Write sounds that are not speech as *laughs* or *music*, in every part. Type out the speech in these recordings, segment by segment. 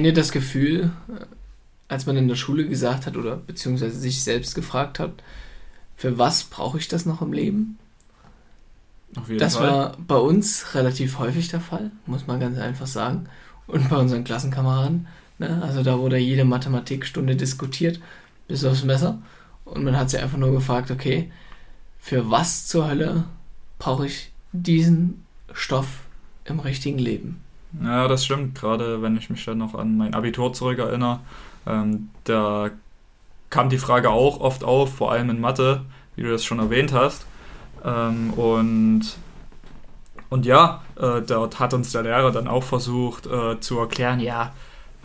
kennt ihr das Gefühl, als man in der Schule gesagt hat oder beziehungsweise sich selbst gefragt hat, für was brauche ich das noch im Leben? das Fall. war bei uns relativ häufig der Fall, muss man ganz einfach sagen. Und bei unseren Klassenkameraden. Ne? Also da wurde jede Mathematikstunde diskutiert, bis aufs Messer. Und man hat sich einfach nur gefragt, okay, für was zur Hölle brauche ich diesen Stoff im richtigen Leben? Ja, das stimmt. Gerade wenn ich mich dann noch an mein Abitur zurückerinnere, ähm, da kam die Frage auch oft auf, vor allem in Mathe, wie du das schon erwähnt hast. Ähm, und, und ja, äh, dort hat uns der Lehrer dann auch versucht äh, zu erklären, ja,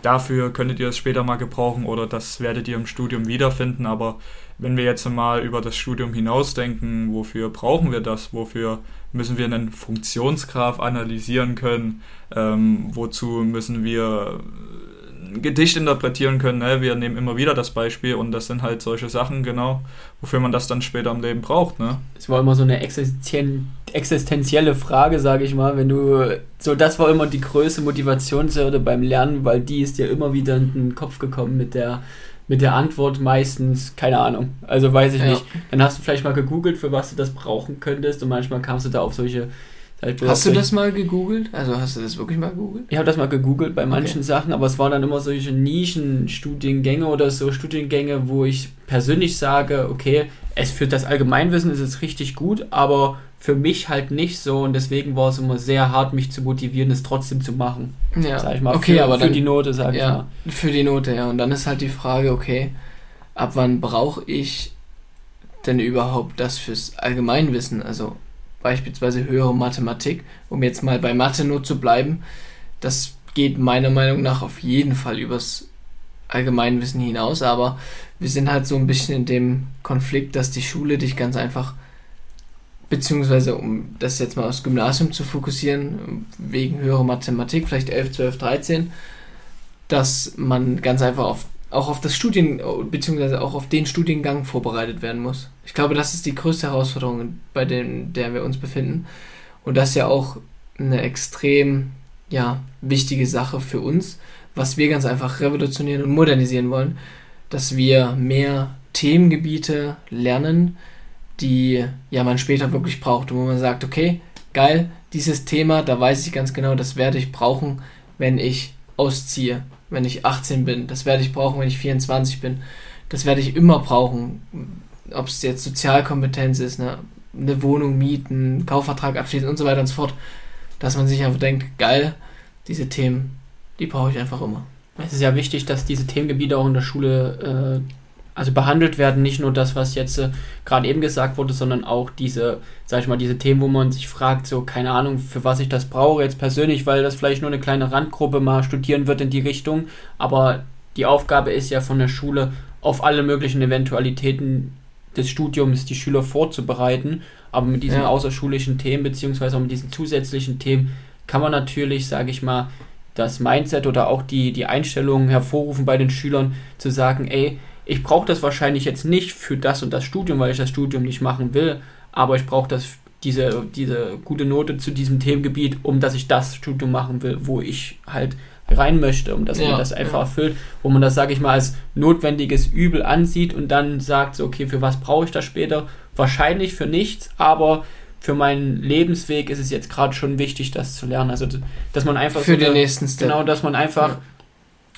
dafür könntet ihr es später mal gebrauchen oder das werdet ihr im Studium wiederfinden. Aber wenn wir jetzt mal über das Studium hinausdenken, wofür brauchen wir das? Wofür müssen wir einen Funktionsgraph analysieren können? Ähm, wozu müssen wir Gedicht interpretieren können. Ne? Wir nehmen immer wieder das Beispiel und das sind halt solche Sachen, genau, wofür man das dann später im Leben braucht. Ne? Es war immer so eine existenzielle Frage, sage ich mal, wenn du, so das war immer die größte Motivationshürde beim Lernen, weil die ist dir immer wieder in den Kopf gekommen mit der mit der Antwort meistens, keine Ahnung, also weiß ich ja. nicht. Dann hast du vielleicht mal gegoogelt, für was du das brauchen könntest und manchmal kamst du da auf solche Hast du das mal gegoogelt? Also hast du das wirklich mal gegoogelt? Ich habe das mal gegoogelt bei manchen okay. Sachen, aber es waren dann immer solche Nischenstudiengänge oder so Studiengänge, wo ich persönlich sage, okay, es für das Allgemeinwissen ist es richtig gut, aber für mich halt nicht so und deswegen war es immer sehr hart, mich zu motivieren, es trotzdem zu machen. Ja. Sag ich mal. Okay, für, aber für dann, die Note, sag ja, ich mal. Für die Note, ja. Und dann ist halt die Frage, okay, ab wann brauche ich denn überhaupt das fürs Allgemeinwissen? Also beispielsweise höhere Mathematik, um jetzt mal bei Mathe nur zu bleiben, das geht meiner Meinung nach auf jeden Fall übers Allgemeinwissen hinaus, aber wir sind halt so ein bisschen in dem Konflikt, dass die Schule dich ganz einfach, beziehungsweise um das jetzt mal aufs Gymnasium zu fokussieren, wegen höherer Mathematik, vielleicht 11, 12, 13, dass man ganz einfach auf auch auf das Studien, beziehungsweise auch auf den Studiengang vorbereitet werden muss. Ich glaube, das ist die größte Herausforderung, bei dem, der wir uns befinden. Und das ist ja auch eine extrem, ja, wichtige Sache für uns, was wir ganz einfach revolutionieren und modernisieren wollen, dass wir mehr Themengebiete lernen, die ja man später wirklich braucht und wo man sagt, okay, geil, dieses Thema, da weiß ich ganz genau, das werde ich brauchen, wenn ich ausziehe wenn ich 18 bin. Das werde ich brauchen, wenn ich 24 bin. Das werde ich immer brauchen. Ob es jetzt Sozialkompetenz ist, ne? eine Wohnung mieten, Kaufvertrag abschließen und so weiter und so fort. Dass man sich einfach denkt, geil, diese Themen, die brauche ich einfach immer. Es ist ja wichtig, dass diese Themengebiete auch in der Schule äh, also behandelt werden, nicht nur das, was jetzt äh, gerade eben gesagt wurde, sondern auch diese, sag ich mal, diese Themen, wo man sich fragt, so, keine Ahnung, für was ich das brauche jetzt persönlich, weil das vielleicht nur eine kleine Randgruppe mal studieren wird in die Richtung, aber die Aufgabe ist ja von der Schule, auf alle möglichen Eventualitäten des Studiums die Schüler vorzubereiten, aber mit diesen ja. außerschulischen Themen, beziehungsweise auch mit diesen zusätzlichen Themen, kann man natürlich, sage ich mal, das Mindset oder auch die, die Einstellung hervorrufen bei den Schülern, zu sagen, ey, ich brauche das wahrscheinlich jetzt nicht für das und das Studium, weil ich das Studium nicht machen will, aber ich brauche das diese, diese gute Note zu diesem Themengebiet, um dass ich das Studium machen will, wo ich halt rein möchte, um dass ja, man das einfach ja. erfüllt, wo man das, sage ich mal, als notwendiges Übel ansieht und dann sagt, so, okay, für was brauche ich das später? Wahrscheinlich für nichts, aber für meinen Lebensweg ist es jetzt gerade schon wichtig, das zu lernen. Also, dass man einfach für so den eine, nächsten Step. Genau, dass man einfach ja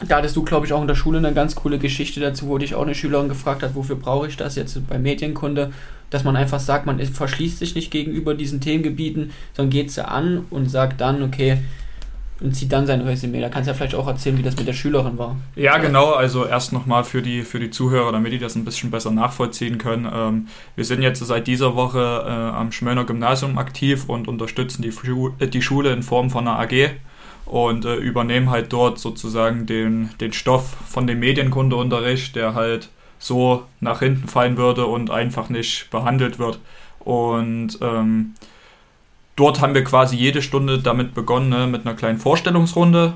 da hattest du, glaube ich, auch in der Schule eine ganz coole Geschichte dazu, wo dich auch eine Schülerin gefragt hat, wofür brauche ich das jetzt bei Medienkunde, dass man einfach sagt, man verschließt sich nicht gegenüber diesen Themengebieten, sondern geht sie an und sagt dann, okay, und zieht dann sein Resümee. Da kannst du ja vielleicht auch erzählen, wie das mit der Schülerin war. Ja, genau. Also erst nochmal für die, für die Zuhörer, damit die das ein bisschen besser nachvollziehen können. Ähm, wir sind jetzt seit dieser Woche äh, am Schmöner Gymnasium aktiv und unterstützen die, Schu die Schule in Form von einer AG und äh, übernehmen halt dort sozusagen den, den Stoff von dem Medienkundeunterricht, der halt so nach hinten fallen würde und einfach nicht behandelt wird. Und ähm, dort haben wir quasi jede Stunde damit begonnen, ne, mit einer kleinen Vorstellungsrunde.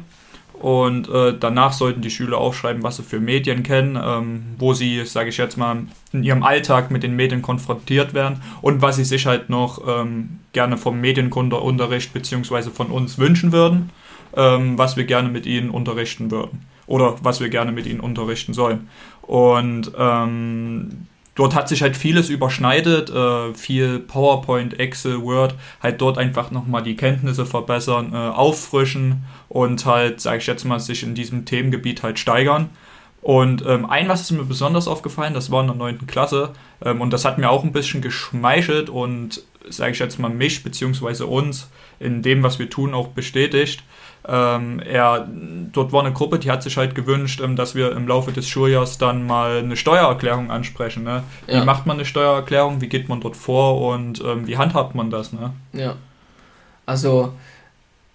Und äh, danach sollten die Schüler aufschreiben, was sie für Medien kennen, ähm, wo sie, sage ich jetzt mal, in ihrem Alltag mit den Medien konfrontiert werden und was sie sich halt noch ähm, gerne vom Medienkundeunterricht bzw. von uns wünschen würden ähm, was wir gerne mit ihnen unterrichten würden. oder was wir gerne mit ihnen unterrichten sollen. Und ähm, dort hat sich halt vieles überschneidet, äh, viel PowerPoint, Excel, Word, halt dort einfach nochmal die Kenntnisse verbessern, äh, auffrischen und halt, sage ich jetzt mal, sich in diesem Themengebiet halt steigern. Und ähm, ein, was ist mir besonders aufgefallen, das war in der 9. Klasse ähm, und das hat mir auch ein bisschen geschmeichelt und, sage ich jetzt mal, mich bzw. uns in dem, was wir tun, auch bestätigt. Ähm, er, dort war eine Gruppe, die hat sich halt gewünscht, ähm, dass wir im Laufe des Schuljahres dann mal eine Steuererklärung ansprechen. Ne? Wie ja. macht man eine Steuererklärung, wie geht man dort vor und ähm, wie handhabt man das? Ne? Ja, also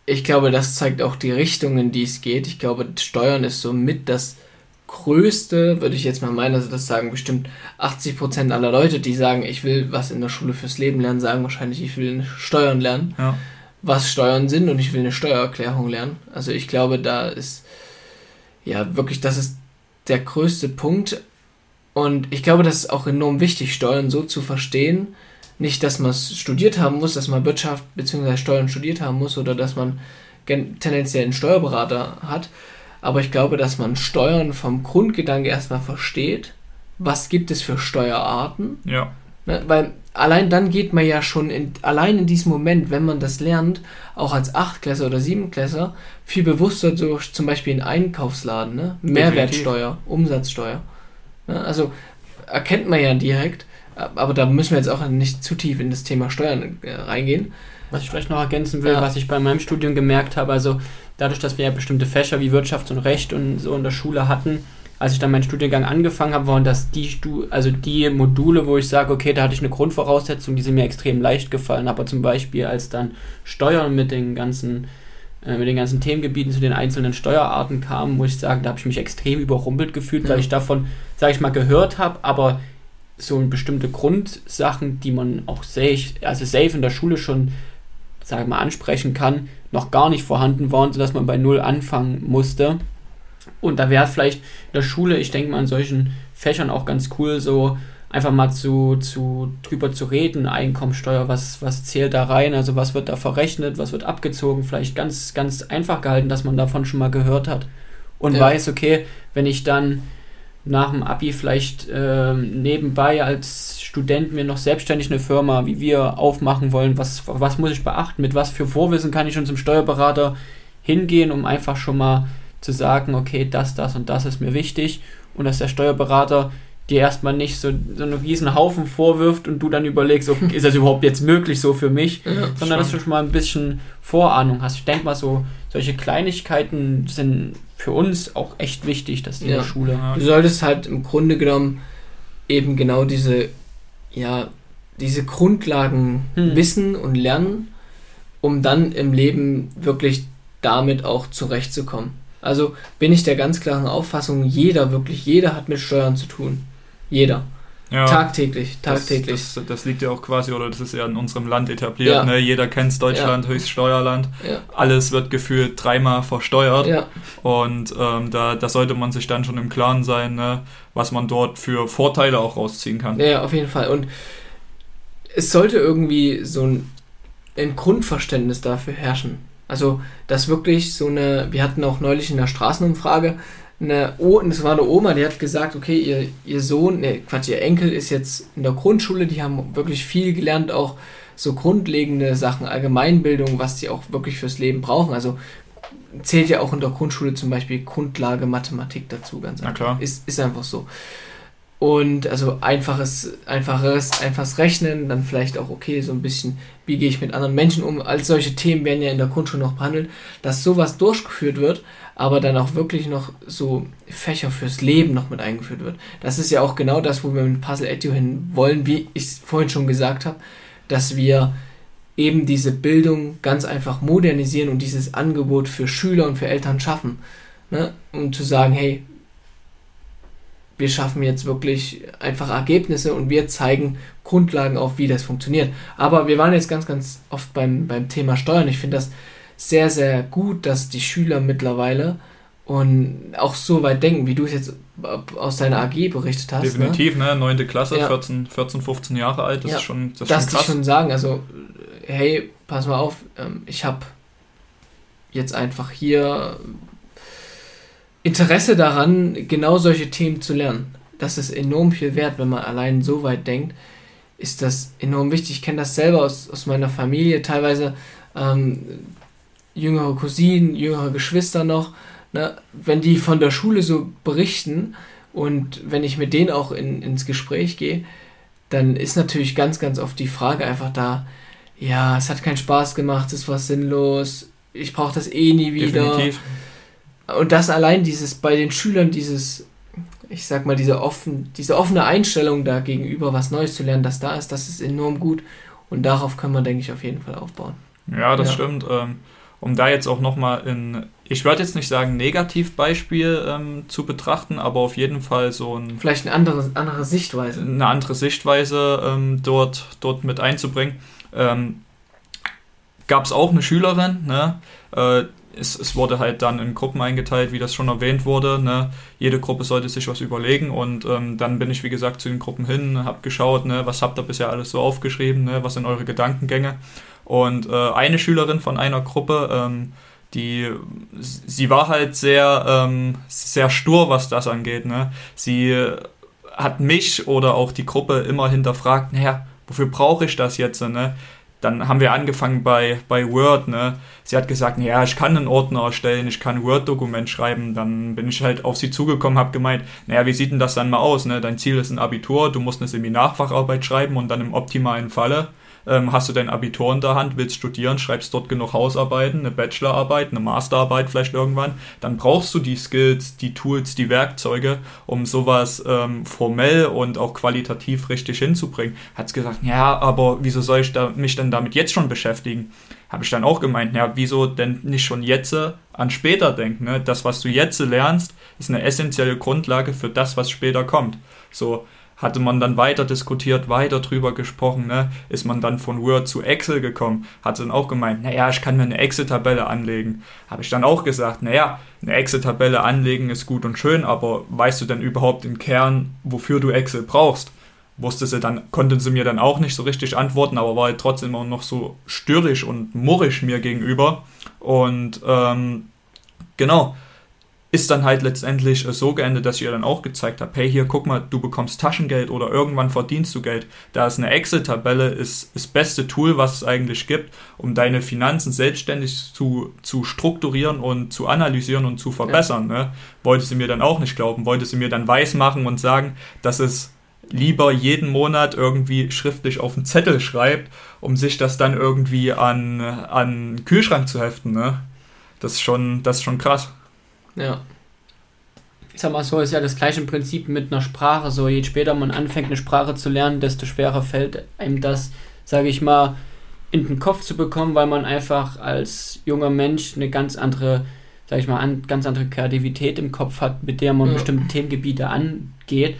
ich glaube, das zeigt auch die Richtung, in die es geht. Ich glaube, Steuern ist somit das größte, würde ich jetzt mal meinen, also das sagen bestimmt 80% aller Leute, die sagen, ich will was in der Schule fürs Leben lernen, sagen wahrscheinlich, ich will Steuern lernen. Ja was Steuern sind und ich will eine Steuererklärung lernen. Also ich glaube, da ist ja wirklich, das ist der größte Punkt. Und ich glaube, das ist auch enorm wichtig, Steuern so zu verstehen. Nicht, dass man es studiert haben muss, dass man Wirtschaft bzw. Steuern studiert haben muss oder dass man tendenziell einen Steuerberater hat. Aber ich glaube, dass man Steuern vom Grundgedanke erstmal versteht. Was gibt es für Steuerarten? Ja. Ne, weil allein dann geht man ja schon in, allein in diesem Moment, wenn man das lernt, auch als Achtklässler oder Siebenklässler, viel bewusster durch zum Beispiel in Einkaufsladen, ne? Mehrwertsteuer, Umsatzsteuer. Ne? Also erkennt man ja direkt, aber da müssen wir jetzt auch nicht zu tief in das Thema Steuern äh, reingehen. Was ich vielleicht noch ergänzen will, ja. was ich bei meinem Studium gemerkt habe, also dadurch, dass wir ja bestimmte Fächer wie Wirtschaft und Recht und so in der Schule hatten, als ich dann meinen Studiengang angefangen habe, waren das die, Stu also die Module, wo ich sage, okay, da hatte ich eine Grundvoraussetzung, die sind mir extrem leicht gefallen. Aber zum Beispiel, als dann Steuern mit den ganzen, äh, mit den ganzen Themengebieten zu den einzelnen Steuerarten kam, muss ich sagen, da habe ich mich extrem überrumpelt gefühlt, ja. weil ich davon, sage ich mal, gehört habe, aber so bestimmte Grundsachen, die man auch safe, also safe in der Schule schon, sage ich mal, ansprechen kann, noch gar nicht vorhanden waren, sodass man bei Null anfangen musste. Und da wäre vielleicht in der Schule, ich denke mal an solchen Fächern auch ganz cool, so einfach mal zu, zu drüber zu reden, Einkommensteuer, was, was zählt da rein, also was wird da verrechnet, was wird abgezogen, vielleicht ganz, ganz einfach gehalten, dass man davon schon mal gehört hat. Und ja. weiß, okay, wenn ich dann nach dem Abi vielleicht äh, nebenbei als Student mir noch selbstständig eine Firma wie wir aufmachen wollen, was, was muss ich beachten, mit was für Vorwissen kann ich schon zum Steuerberater hingehen, um einfach schon mal zu sagen, okay, das, das und das ist mir wichtig und dass der Steuerberater dir erstmal nicht so, so einen riesen Haufen vorwirft und du dann überlegst, okay, ist das überhaupt jetzt möglich so für mich, ja, sondern schon. dass du schon mal ein bisschen Vorahnung hast. Ich denke mal so, solche Kleinigkeiten sind für uns auch echt wichtig, dass die ja. in der Schule. Du solltest halt im Grunde genommen eben genau diese, ja, diese Grundlagen hm. wissen und lernen, um dann im Leben wirklich damit auch zurechtzukommen. Also bin ich der ganz klaren Auffassung, jeder, wirklich jeder hat mit Steuern zu tun. Jeder. Ja, tagtäglich, tagtäglich. Das, das, das, liegt ja auch quasi, oder das ist ja in unserem Land etabliert. Ja. Ne? Jeder kennt Deutschland, ja. Höchststeuerland. Ja. Alles wird gefühlt dreimal versteuert. Und ähm, da, da sollte man sich dann schon im Klaren sein, ne? was man dort für Vorteile auch rausziehen kann. Ja, auf jeden Fall. Und es sollte irgendwie so ein, ein Grundverständnis dafür herrschen. Also, dass wirklich so eine, wir hatten auch neulich in der Straßenumfrage eine, o, das war eine Oma, die hat gesagt, okay, ihr, ihr Sohn, ne, Quatsch, ihr Enkel ist jetzt in der Grundschule, die haben wirklich viel gelernt, auch so grundlegende Sachen, Allgemeinbildung, was sie auch wirklich fürs Leben brauchen. Also zählt ja auch in der Grundschule zum Beispiel Grundlage Mathematik dazu, ganz einfach. Ist, ist einfach so. Und also einfaches, einfaches, einfaches Rechnen, dann vielleicht auch, okay, so ein bisschen, wie gehe ich mit anderen Menschen um. All solche Themen werden ja in der Grundschule noch behandelt, dass sowas durchgeführt wird, aber dann auch wirklich noch so Fächer fürs Leben noch mit eingeführt wird. Das ist ja auch genau das, wo wir mit Puzzle Edu hin wollen, wie ich es vorhin schon gesagt habe, dass wir eben diese Bildung ganz einfach modernisieren und dieses Angebot für Schüler und für Eltern schaffen. Ne? Um zu sagen, hey, wir schaffen jetzt wirklich einfach Ergebnisse und wir zeigen Grundlagen auf, wie das funktioniert. Aber wir waren jetzt ganz, ganz oft beim, beim Thema Steuern. Ich finde das sehr, sehr gut, dass die Schüler mittlerweile und auch so weit denken, wie du es jetzt aus deiner AG berichtet hast. Definitiv, ne? Neunte ne? Klasse, ja. 14, 14, 15 Jahre alt, das ja. ist schon das Dass die schon sagen, also, hey, pass mal auf, ähm, ich habe jetzt einfach hier Interesse daran, genau solche Themen zu lernen. Das ist enorm viel wert, wenn man allein so weit denkt, ist das enorm wichtig. Ich kenne das selber aus, aus meiner Familie, teilweise ähm, jüngere Cousinen, jüngere Geschwister noch. Ne? Wenn die von der Schule so berichten und wenn ich mit denen auch in, ins Gespräch gehe, dann ist natürlich ganz, ganz oft die Frage einfach da, ja, es hat keinen Spaß gemacht, es war sinnlos, ich brauche das eh nie wieder. Definitiv. Und das allein dieses bei den Schülern dieses ich sag mal diese offen diese offene Einstellung da gegenüber was Neues zu lernen, das da ist, das ist enorm gut und darauf kann man denke ich auf jeden Fall aufbauen. Ja, das ja. stimmt. Ähm, um da jetzt auch nochmal in, ich würde jetzt nicht sagen Negativbeispiel ähm, zu betrachten, aber auf jeden Fall so ein... Vielleicht eine andere, andere Sichtweise. Eine andere Sichtweise ähm, dort, dort mit einzubringen. Ähm, Gab es auch eine Schülerin, ne? Äh, es, es, wurde halt dann in Gruppen eingeteilt, wie das schon erwähnt wurde. Ne? Jede Gruppe sollte sich was überlegen und ähm, dann bin ich, wie gesagt, zu den Gruppen hin, habe geschaut, ne, was habt ihr bisher alles so aufgeschrieben, ne, was sind eure Gedankengänge. Und äh, eine Schülerin von einer Gruppe, ähm, die, sie war halt sehr, ähm, sehr stur, was das angeht. Ne? Sie hat mich oder auch die Gruppe immer hinterfragt, naja, wofür brauche ich das jetzt? Ne? Dann haben wir angefangen bei, bei Word. Ne? Sie hat gesagt, naja, ich kann einen Ordner erstellen, ich kann ein Word-Dokument schreiben. Dann bin ich halt auf sie zugekommen, habe gemeint, naja, wie sieht denn das dann mal aus? Ne? Dein Ziel ist ein Abitur, du musst eine Seminarfacharbeit schreiben und dann im optimalen Falle ähm, hast du dein Abitur in der Hand, willst studieren, schreibst dort genug Hausarbeiten, eine Bachelorarbeit, eine Masterarbeit vielleicht irgendwann, dann brauchst du die Skills, die Tools, die Werkzeuge, um sowas ähm, formell und auch qualitativ richtig hinzubringen. Hat gesagt, ja, aber wieso soll ich da, mich denn damit jetzt schon beschäftigen? Habe ich dann auch gemeint, ja, wieso denn nicht schon jetzt an später denken? Ne? Das, was du jetzt lernst, ist eine essentielle Grundlage für das, was später kommt. So, hatte man dann weiter diskutiert, weiter drüber gesprochen, ne? ist man dann von Word zu Excel gekommen, hat dann auch gemeint, naja, ich kann mir eine Excel-Tabelle anlegen. Habe ich dann auch gesagt, naja, eine Excel-Tabelle anlegen ist gut und schön, aber weißt du denn überhaupt im Kern, wofür du Excel brauchst? Wusste sie dann, konnten sie mir dann auch nicht so richtig antworten, aber war halt trotzdem immer noch so störrisch und murrisch mir gegenüber. Und ähm, genau, ist dann halt letztendlich äh, so geendet, dass ich ihr dann auch gezeigt habe, hey, hier, guck mal, du bekommst Taschengeld oder irgendwann verdienst du Geld. Da ist eine Excel-Tabelle, ist das beste Tool, was es eigentlich gibt, um deine Finanzen selbstständig zu, zu strukturieren und zu analysieren und zu verbessern. Ja. Ne? Wollte sie mir dann auch nicht glauben, wollte sie mir dann weismachen und sagen, dass es lieber jeden Monat irgendwie schriftlich auf einen Zettel schreibt, um sich das dann irgendwie an, an den Kühlschrank zu heften. Ne? Das ist schon, das ist schon krass. Ja. Ich sag mal so, ist ja das gleiche Prinzip mit einer Sprache. So, je später man anfängt, eine Sprache zu lernen, desto schwerer fällt einem das, sage ich mal, in den Kopf zu bekommen, weil man einfach als junger Mensch eine ganz andere, sag ich mal, an, ganz andere Kreativität im Kopf hat, mit der man ja. bestimmte Themengebiete angeht.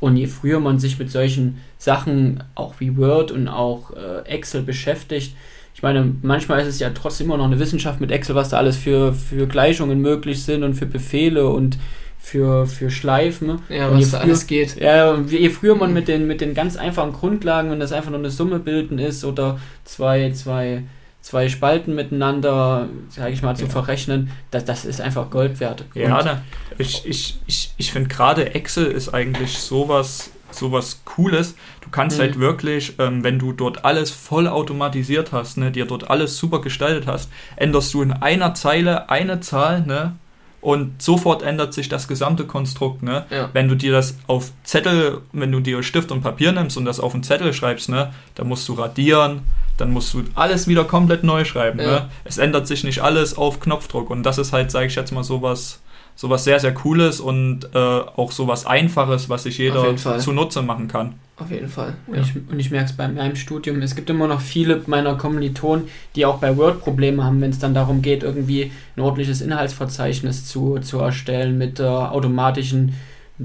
Und je früher man sich mit solchen Sachen, auch wie Word und auch äh, Excel beschäftigt, ich meine, manchmal ist es ja trotzdem immer noch eine Wissenschaft mit Excel, was da alles für, für Gleichungen möglich sind und für Befehle und für, für Schleifen. Ja, was da alles geht. Ja, je früher man mit den, mit den ganz einfachen Grundlagen, wenn das einfach nur eine Summe bilden ist oder zwei, zwei, zwei Spalten miteinander, sage ich mal, zu ja. verrechnen, das, das ist einfach Gold wert. Ja, ne, ich, ich, ich, ich finde gerade Excel ist eigentlich sowas, sowas Cooles. Du kannst halt mhm. halt wirklich, ähm, wenn du dort alles voll automatisiert hast, ne, dir dort alles super gestaltet hast, änderst du in einer Zeile eine Zahl, ne, und sofort ändert sich das gesamte Konstrukt, ne? Ja. Wenn du dir das auf Zettel, wenn du dir Stift und Papier nimmst und das auf einen Zettel schreibst, ne, dann musst du radieren, dann musst du alles wieder komplett neu schreiben, ja. ne? Es ändert sich nicht alles auf Knopfdruck und das ist halt, sage ich jetzt mal, sowas sowas sehr, sehr Cooles und äh, auch sowas Einfaches, was sich jeder zunutze machen kann. Auf jeden Fall. Ja. Und ich, und ich merke es bei meinem Studium, es gibt immer noch viele meiner Kommilitonen, die auch bei Word Probleme haben, wenn es dann darum geht, irgendwie ein ordentliches Inhaltsverzeichnis zu, zu erstellen mit der automatischen,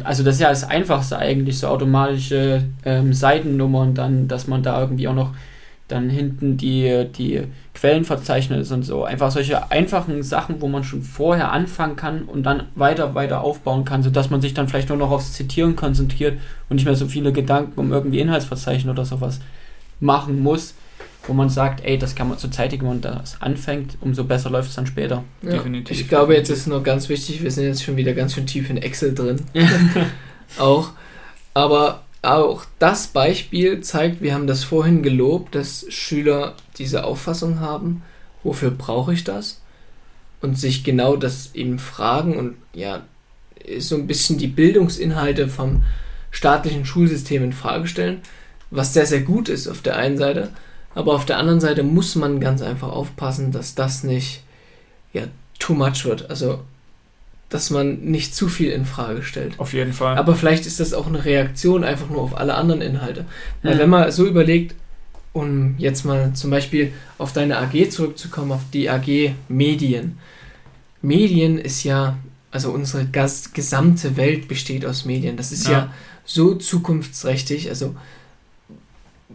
also das ist ja das Einfachste eigentlich, so automatische ähm, Seitennummern dann, dass man da irgendwie auch noch dann hinten die, die Quellenverzeichnis und so. Einfach solche einfachen Sachen, wo man schon vorher anfangen kann und dann weiter, weiter aufbauen kann, sodass man sich dann vielleicht nur noch aufs Zitieren konzentriert und nicht mehr so viele Gedanken um irgendwie Inhaltsverzeichnis oder sowas machen muss. wo man sagt, ey, das kann man zur Zeit, wo man das anfängt, umso besser läuft es dann später. Ja. Definitiv. Ich glaube, jetzt ist noch ganz wichtig, wir sind jetzt schon wieder ganz schön tief in Excel drin. *laughs* auch. Aber auch das Beispiel zeigt, wir haben das vorhin gelobt, dass Schüler diese Auffassung haben, wofür brauche ich das? Und sich genau das eben fragen und ja, so ein bisschen die Bildungsinhalte vom staatlichen Schulsystem in Frage stellen, was sehr, sehr gut ist auf der einen Seite, aber auf der anderen Seite muss man ganz einfach aufpassen, dass das nicht ja, too much wird. Also, dass man nicht zu viel in Frage stellt. Auf jeden Fall. Aber vielleicht ist das auch eine Reaktion einfach nur auf alle anderen Inhalte. Weil Mhm. wenn man so überlegt, um jetzt mal zum Beispiel auf deine AG zurückzukommen, auf die AG Medien. Medien ist ja, also unsere gas gesamte Welt besteht aus Medien. Das ist ja, Ja. so zukunftsträchtig, also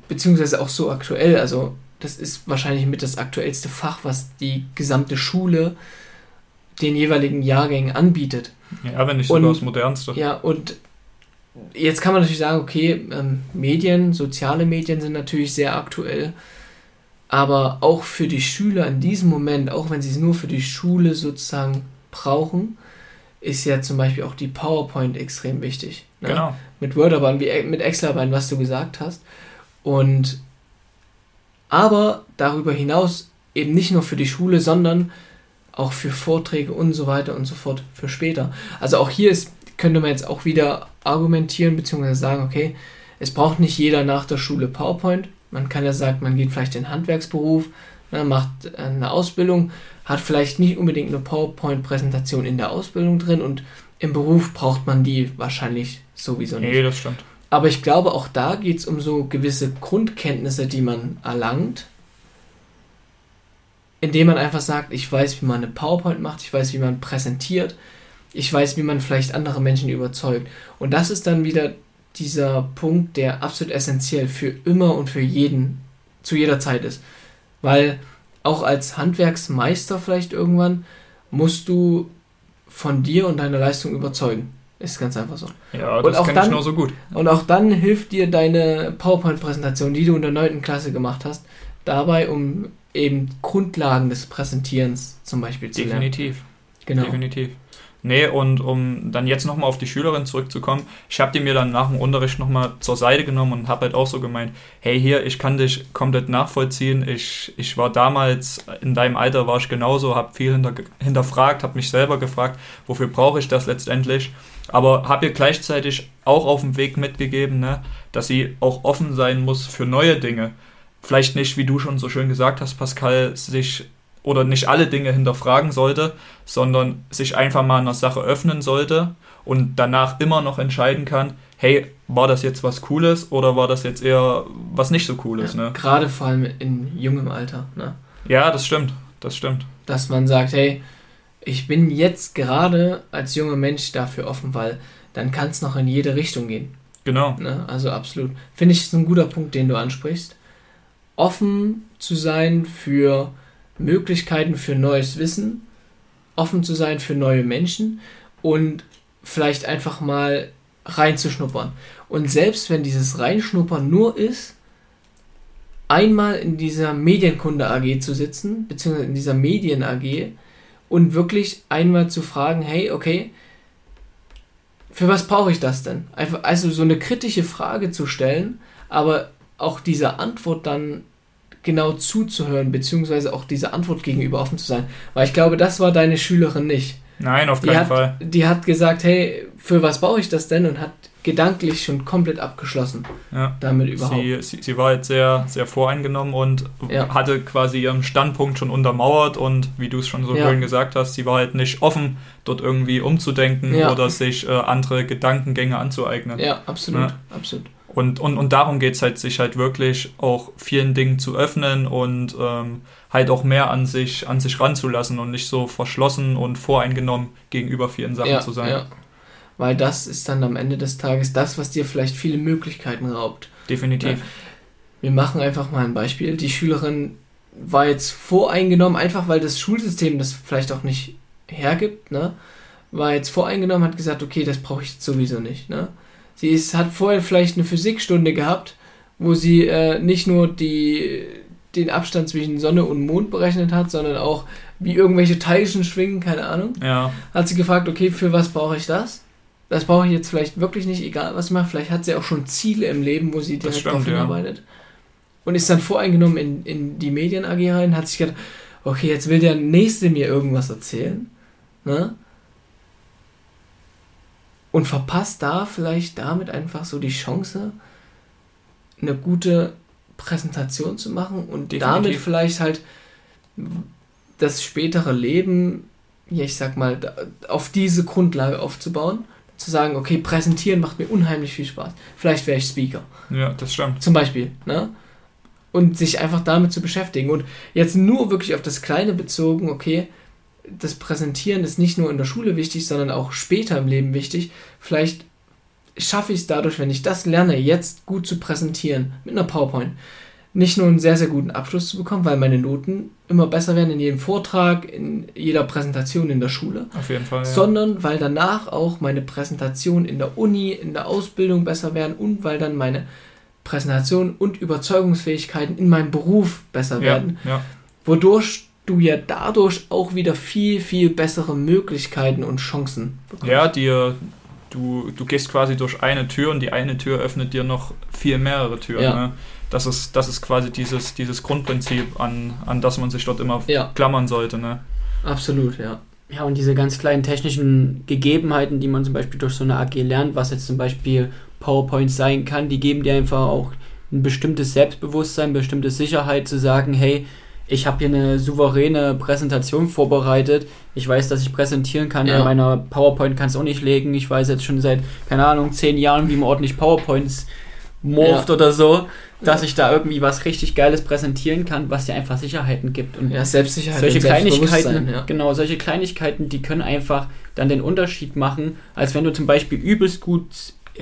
beziehungsweise auch so aktuell. Also das ist wahrscheinlich mit das aktuellste Fach, was die gesamte Schule den jeweiligen Jahrgängen anbietet. ja, wenn nicht Und- sogar das Modernste. Ja, und jetzt kann man natürlich sagen, okay, ähm, Medien, soziale Medien sind natürlich sehr aktuell, aber auch für die Schüler in diesem Moment, auch wenn sie es nur für die Schule sozusagen brauchen, ist ja zum Beispiel auch die PowerPoint extrem wichtig. ne? Genau. Mit Word-Arbeiten, wie mit Excel-Arbeiten, was du gesagt hast. Und aber darüber hinaus eben nicht nur für die Schule, sondern auch für Vorträge und so weiter und so fort für später. Also auch hier ist, könnte man jetzt auch wieder argumentieren bzw. sagen, okay, es braucht nicht jeder nach der Schule PowerPoint. Man kann ja sagen, man geht vielleicht in den Handwerksberuf, ne, macht eine Ausbildung, hat vielleicht nicht unbedingt eine PowerPoint-Präsentation in der Ausbildung drin und im Beruf braucht man die wahrscheinlich sowieso nicht. Nee, das stimmt. Aber ich glaube, auch da geht es um so gewisse Grundkenntnisse, die man erlangt, indem man einfach sagt, ich weiß, wie man eine PowerPoint macht, ich weiß, wie man präsentiert, ich weiß, wie man vielleicht andere Menschen überzeugt. Und das ist dann wieder dieser Punkt, der absolut essentiell für immer und für jeden zu jeder Zeit ist. Weil auch als Handwerksmeister vielleicht irgendwann musst du von dir und deiner Leistung überzeugen. Ist ganz einfach so. Ja, Und das auch kenne ich dann- nur so gut. Und auch dann hilft dir deine PowerPoint-Präsentation, die du in der 9. Klasse gemacht hast, dabei, um eben Grundlagen des Präsentierens zum Beispiel zu lernen. Definitiv. Genau. Definitiv. Nee, und um dann jetzt nochmal auf die Schülerin zurückzukommen, ich habe die mir dann nach dem Unterricht nochmal zur Seite genommen und habe halt auch so gemeint, hey hier, ich kann dich komplett nachvollziehen, ich, ich war damals, in deinem Alter war ich genauso, habe viel hinter, hinterfragt, habe mich selber gefragt, wofür brauche ich das letztendlich, aber habe ihr gleichzeitig auch auf dem Weg mitgegeben, ne, dass sie auch offen sein muss für neue Dinge. Vielleicht nicht, wie du schon so schön gesagt hast, Pascal, sich oder nicht alle Dinge hinterfragen sollte, sondern sich einfach mal einer Sache öffnen sollte und danach immer noch entscheiden kann, hey, war das jetzt was Cooles oder war das jetzt eher was nicht so Cooles, Ja, ne? Gerade vor allem in jungem Alter. Ne? Ja, das stimmt, das stimmt. Dass man sagt, hey, ich bin jetzt gerade als junger Mensch dafür offen, weil dann kann es noch in jede Richtung gehen. Genau. Ne? Also absolut. Finde ich, ist ein guter Punkt, den du ansprichst. Offen zu sein für Möglichkeiten für neues Wissen, offen zu sein für neue Menschen und vielleicht einfach mal reinzuschnuppern. Und selbst wenn dieses Reinschnuppern nur ist, einmal in dieser Medienkunde AG zu sitzen, beziehungsweise in dieser Medien AG und wirklich einmal zu fragen, hey, okay, für was brauche ich das denn? Einfach, also so eine kritische Frage zu stellen, aber auch dieser Antwort dann genau zuzuhören, beziehungsweise auch dieser Antwort gegenüber offen zu sein. Weil ich glaube, das war deine Schülerin nicht. Nein, auf Die keinen hat, Fall. die hat gesagt, hey, für was brauche ich das denn? Und hat gedanklich schon komplett abgeschlossen Ja. damit überhaupt. Sie, sie, sie war jetzt sehr, sehr voreingenommen und Ja. hatte quasi ihren Standpunkt schon untermauert und wie du es schon so Ja. schön gesagt hast, sie war halt nicht offen, dort irgendwie umzudenken oder sich äh, andere Gedankengänge anzueignen. Ja, absolut, Ja. absolut. Und, und, und darum geht es halt, sich halt wirklich auch vielen Dingen zu öffnen und ähm, halt auch mehr an sich, an sich ranzulassen und nicht so verschlossen und voreingenommen gegenüber vielen Sachen ja, zu sein. Ja. Weil das ist dann am Ende des Tages das, was dir vielleicht viele Möglichkeiten raubt. Definitiv. Wir machen einfach mal ein Beispiel. Die Schülerin war jetzt voreingenommen, einfach weil das Schulsystem das vielleicht auch nicht hergibt, ne? War jetzt voreingenommen, hat gesagt, okay, das brauche ich sowieso nicht, ne? Sie ist, hat vorher vielleicht eine Physikstunde gehabt, wo sie äh, nicht nur die, den Abstand zwischen Sonne und Mond berechnet hat, sondern auch wie irgendwelche Teilchen schwingen, keine Ahnung. Ja, Hat sie gefragt, okay, für was brauche ich das? Das brauche ich jetzt vielleicht wirklich nicht, egal was ich mache. Vielleicht hat sie auch schon Ziele im Leben, wo sie direkt stimmt, drauf ja. hinarbeitet. Und ist dann voreingenommen in, in die Medien AG rein, hat sich gedacht, okay, jetzt will der Nächste mir irgendwas erzählen. Ne? Und verpasst da vielleicht damit einfach so die Chance, eine gute Präsentation zu machen und Definitiv. damit vielleicht halt das spätere Leben, ja, ich sag mal, auf diese Grundlage aufzubauen. Zu sagen, okay, präsentieren macht mir unheimlich viel Spaß. Vielleicht wäre ich Speaker. ja, das stimmt. Zum Beispiel, ne? Und sich einfach damit zu beschäftigen. Und jetzt nur wirklich auf das Kleine bezogen, okay, das Präsentieren ist nicht nur in der Schule wichtig, sondern auch später im Leben wichtig. Vielleicht schaffe ich es dadurch, wenn ich das lerne, jetzt gut zu präsentieren mit einer PowerPoint, nicht nur einen sehr, sehr guten Abschluss zu bekommen, weil meine Noten immer besser werden in jedem Vortrag, in jeder Präsentation in der Schule, Auf jeden Fall. Ja. sondern weil danach auch meine Präsentation in der Uni, in der Ausbildung besser werden und weil dann meine Präsentation und Überzeugungsfähigkeiten in meinem Beruf besser ja, werden, ja, wodurch du ja dadurch auch wieder viel, viel bessere Möglichkeiten und Chancen bekommst. ja, dir, du, du gehst quasi durch eine Tür und die eine Tür öffnet dir noch viel mehrere Türen. Ja. Ne? Das, ist, das ist quasi dieses, dieses Grundprinzip, an, an das man sich dort immer Ja. klammern sollte. Ne? Absolut, ja. Ja, und diese ganz kleinen technischen Gegebenheiten, die man zum Beispiel durch so eine AG lernt, was jetzt zum Beispiel PowerPoint sein kann, die geben dir einfach auch ein bestimmtes Selbstbewusstsein, bestimmte Sicherheit zu sagen, hey, ich habe hier eine souveräne Präsentation vorbereitet. Ich weiß, dass ich präsentieren kann. Ja. An meiner PowerPoint kann es auch nicht legen. Ich weiß jetzt schon seit, keine Ahnung, zehn Jahren, wie man ordentlich PowerPoints morpht Ja. oder so, dass Ja. ich da irgendwie was richtig Geiles präsentieren kann, was dir einfach Sicherheiten gibt. Und Ja, Selbstsicherheit solche Kleinigkeiten, genau, solche Kleinigkeiten, die können einfach dann den Unterschied machen, als wenn du zum Beispiel übelst gut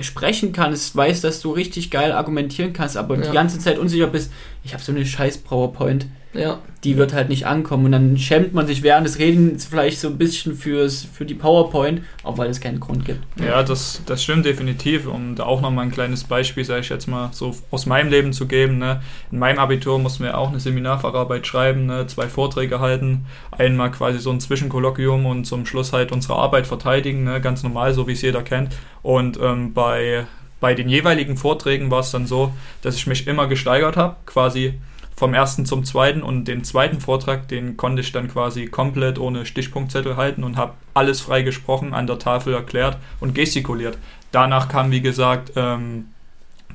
sprechen kannst, weißt, dass du richtig geil argumentieren kannst, aber die ganze Zeit unsicher bist, ich habe so eine scheiß PowerPoint, Ja, die wird halt nicht ankommen und dann schämt man sich während des Redens vielleicht so ein bisschen fürs, für die PowerPoint, auch weil es keinen Grund gibt. Ja, das, das stimmt definitiv. Um da auch nochmal ein kleines Beispiel, sage ich jetzt mal, so aus meinem Leben zu geben. Ne? In meinem Abitur mussten wir auch eine Seminarfacharbeit schreiben, ne? zwei Vorträge halten, einmal quasi so ein Zwischenkolloquium und zum Schluss halt unsere Arbeit verteidigen, ne? ganz normal, so wie es jeder kennt. Und ähm, bei, bei den jeweiligen Vorträgen war es dann so, dass ich mich immer gesteigert habe, quasi vom ersten zum zweiten und den zweiten Vortrag, den konnte ich dann quasi komplett ohne Stichpunktzettel halten und habe alles frei gesprochen, an der Tafel erklärt und gestikuliert. Danach kam, wie gesagt, ähm,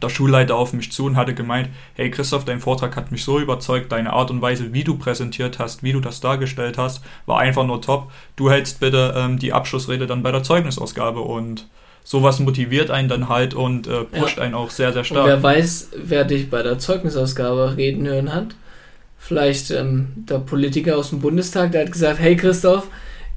der Schulleiter auf mich zu und hatte gemeint, hey Christoph, dein Vortrag hat mich so überzeugt, deine Art und Weise, wie du präsentiert hast, wie du das dargestellt hast, war einfach nur top. Du hältst bitte ähm, die Abschlussrede dann bei der Zeugnisausgabe und sowas motiviert einen dann halt und äh, pusht einen auch sehr, sehr Und stark. wer weiß, wer dich bei der Zeugnisausgabe reden hören hat. Vielleicht ähm, der Politiker aus dem Bundestag, der hat gesagt, hey Christoph,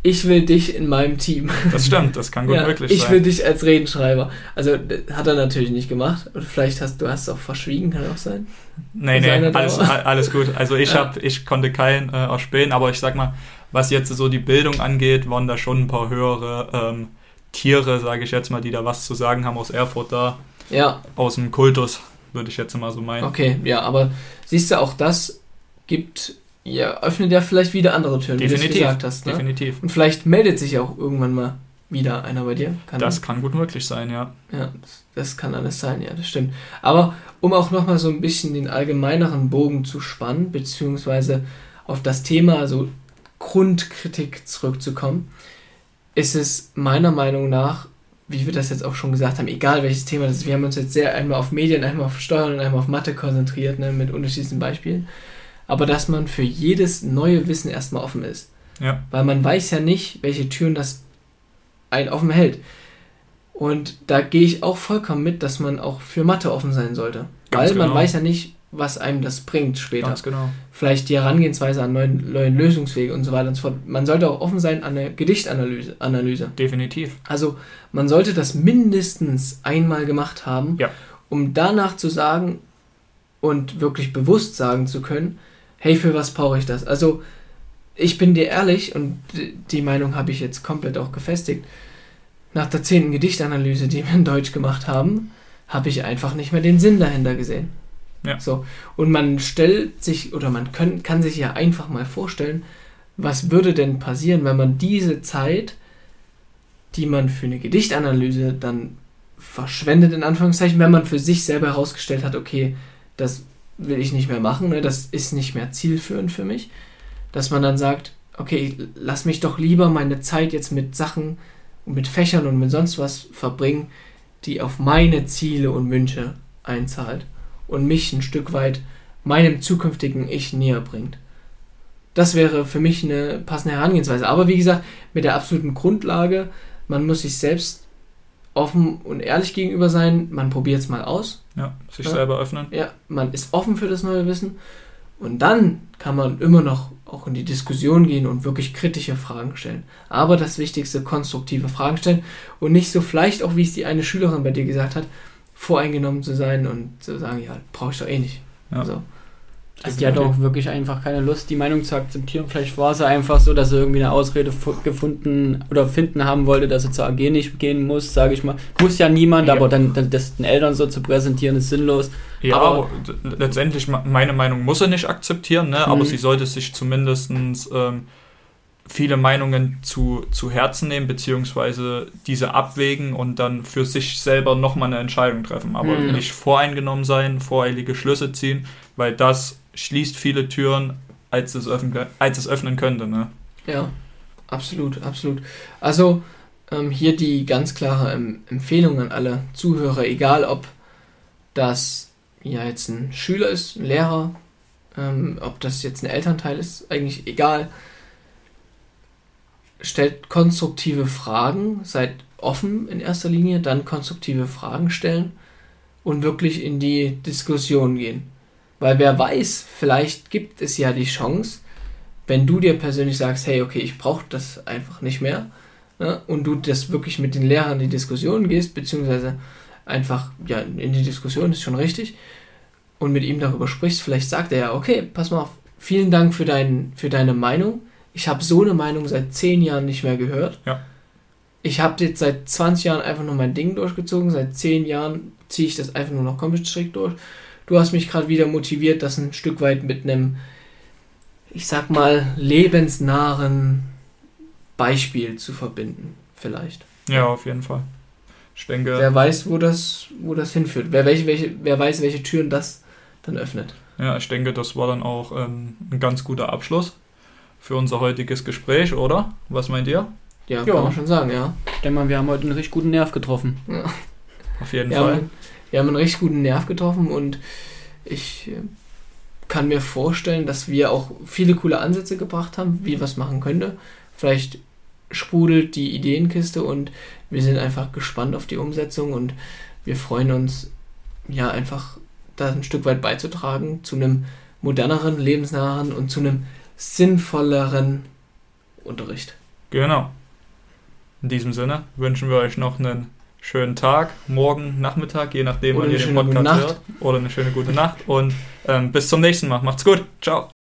ich will dich in meinem Team. Das stimmt, das kann gut *laughs* Ja, möglich ich sein. will dich als Redenschreiber. Also hat er natürlich nicht gemacht. Oder vielleicht hast du hast es auch verschwiegen, kann auch sein. Nee, nee, alles, alles gut. Also ich Ja. hab, ich konnte keinen äh, erspähen, aber ich sag mal, was jetzt so die Bildung angeht, waren da schon ein paar höhere ähm, Tiere, sage ich jetzt mal, die da was zu sagen haben aus Erfurt da, Ja, aus dem Kultus, würde ich jetzt mal so meinen. okay, ja, aber siehst du, auch das gibt, ja, öffnet ja vielleicht wieder andere Türen, wie du es Definitiv, gesagt hast. Ne? definitiv. Und vielleicht meldet sich auch irgendwann mal wieder einer bei dir. Kann Das kann gut möglich sein, ja. Ja, das, das kann alles sein, ja, das stimmt. Aber um auch nochmal so ein bisschen den allgemeineren Bogen zu spannen, beziehungsweise auf das Thema, also Grundkritik zurückzukommen, ist es meiner Meinung nach, wie wir das jetzt auch schon gesagt haben, egal welches Thema das ist, wir haben uns jetzt sehr einmal auf Medien, einmal auf Steuern und einmal auf Mathe konzentriert, ne, mit unterschiedlichen Beispielen, aber dass man für jedes neue Wissen erstmal offen ist. Ja, Weil man weiß ja nicht, welche Türen das einen offen hält. Und da gehe ich auch vollkommen mit, dass man auch für Mathe offen sein sollte. Ganz Weil man genau. weiß ja nicht, was einem das bringt später. ganz genau. Vielleicht die Herangehensweise an neuen, neuen Lösungswege und so weiter und so fort. Man sollte auch offen sein an eine Gedichtanalyse. Analyse. Definitiv. Also man sollte das mindestens einmal gemacht haben, Ja. um danach zu sagen und wirklich bewusst sagen zu können, hey, für was brauche ich das? Also ich bin dir ehrlich und die Meinung habe ich jetzt komplett auch gefestigt. Nach der zehnten Gedichtanalyse, die wir in Deutsch gemacht haben, habe ich einfach nicht mehr den Sinn dahinter gesehen. Ja. So. Und man stellt sich, oder man können, kann sich ja einfach mal vorstellen, was würde denn passieren, wenn man diese Zeit, die man für eine Gedichtanalyse dann verschwendet, in Anführungszeichen, wenn man für sich selber herausgestellt hat, okay, das will ich nicht mehr machen, ne, das ist nicht mehr zielführend für mich, dass man dann sagt, okay, lass mich doch lieber meine Zeit jetzt mit Sachen, mit Fächern und mit sonst was verbringen, die auf meine Ziele und Wünsche einzahlt und mich ein Stück weit meinem zukünftigen Ich näher bringt. Das wäre für mich eine passende Herangehensweise. Aber wie gesagt, mit der absoluten Grundlage, man muss sich selbst offen und ehrlich gegenüber sein. Man probiert es mal aus. Ja, sich Ja. selber öffnen. Ja, man ist offen für das neue Wissen. Und dann kann man immer noch auch in die Diskussion gehen und wirklich kritische Fragen stellen. Aber das Wichtigste, konstruktive Fragen stellen und nicht so vielleicht auch, wie es die eine Schülerin bei dir gesagt hat, voreingenommen zu sein und zu sagen, ja, brauche ich doch eh nicht. Ja. Also, Also die hat auch wirklich einfach keine Lust, die Meinung zu akzeptieren. Vielleicht war sie einfach so, dass sie irgendwie eine Ausrede fu- gefunden oder finden haben wollte, dass sie zur AG nicht gehen muss, sage ich mal. Muss ja niemand, Ja. aber dann, dann das den Eltern so zu präsentieren, ist sinnlos. Ja, Aber- aber letztendlich, meine Meinung muss er nicht akzeptieren, ne? aber Mhm. sie sollte sich zumindest ähm, viele Meinungen zu, zu Herzen nehmen, beziehungsweise diese abwägen und dann für sich selber nochmal eine Entscheidung treffen. Aber Mhm. nicht voreingenommen sein, voreilige Schlüsse ziehen, weil das schließt viele Türen, als es öffnen, als es öffnen könnte. Ne? Ja, absolut, absolut. Also ähm, hier die ganz klare Empfehlung an alle Zuhörer, egal ob das ja jetzt ein Schüler ist, ein Lehrer, ähm, ob das jetzt ein Elternteil ist, eigentlich egal. Stellt konstruktive Fragen, seid offen in erster Linie, dann konstruktive Fragen stellen und wirklich in die Diskussion gehen. Weil wer weiß, vielleicht gibt es ja die Chance, wenn du dir persönlich sagst, hey, okay, ich brauche das einfach nicht mehr, ne, und du das wirklich mit den Lehrern in die Diskussion gehst, beziehungsweise einfach ja, in die Diskussion ist schon richtig, und mit ihm darüber sprichst, vielleicht sagt er ja, okay, pass mal auf, vielen Dank für, dein, für deine Meinung. Ich habe so eine Meinung seit zehn Jahren nicht mehr gehört. Ja. Ich habe jetzt seit 20 Jahren einfach nur mein Ding durchgezogen, seit zehn Jahren ziehe ich das einfach nur noch komplett strikt durch. Du hast mich gerade wieder motiviert, das ein Stück weit mit einem ich sag mal, lebensnahen Beispiel zu verbinden, vielleicht. Ja, auf jeden Fall. Ich denke, Wer weiß, wo das, wo das hinführt. Wer, welche, welche, wer weiß, welche Türen das dann öffnet. ja, ich denke, das war dann auch ähm, ein ganz guter Abschluss für unser heutiges Gespräch, oder? Was meint ihr? Ja, Ja. kann man schon sagen, ja. Ich denke mal, wir haben heute einen richtig guten Nerv getroffen. Auf jeden Wir Fall. haben, wir haben einen richtig guten Nerv getroffen und ich äh, kann mir vorstellen, dass wir auch viele coole Ansätze gebracht haben, wie was machen könnte. Vielleicht sprudelt die Ideenkiste und wir sind einfach gespannt auf die Umsetzung und wir freuen uns, ja, einfach da ein Stück weit beizutragen zu einem moderneren, lebensnaheren und zu einem sinnvolleren Unterricht. Genau. In diesem Sinne wünschen wir euch noch einen schönen Tag, morgen, Nachmittag, je nachdem, wann ihr den Podcast hört. Oder eine schöne gute Nacht. Und ähm, bis zum nächsten Mal. Macht's gut. Ciao.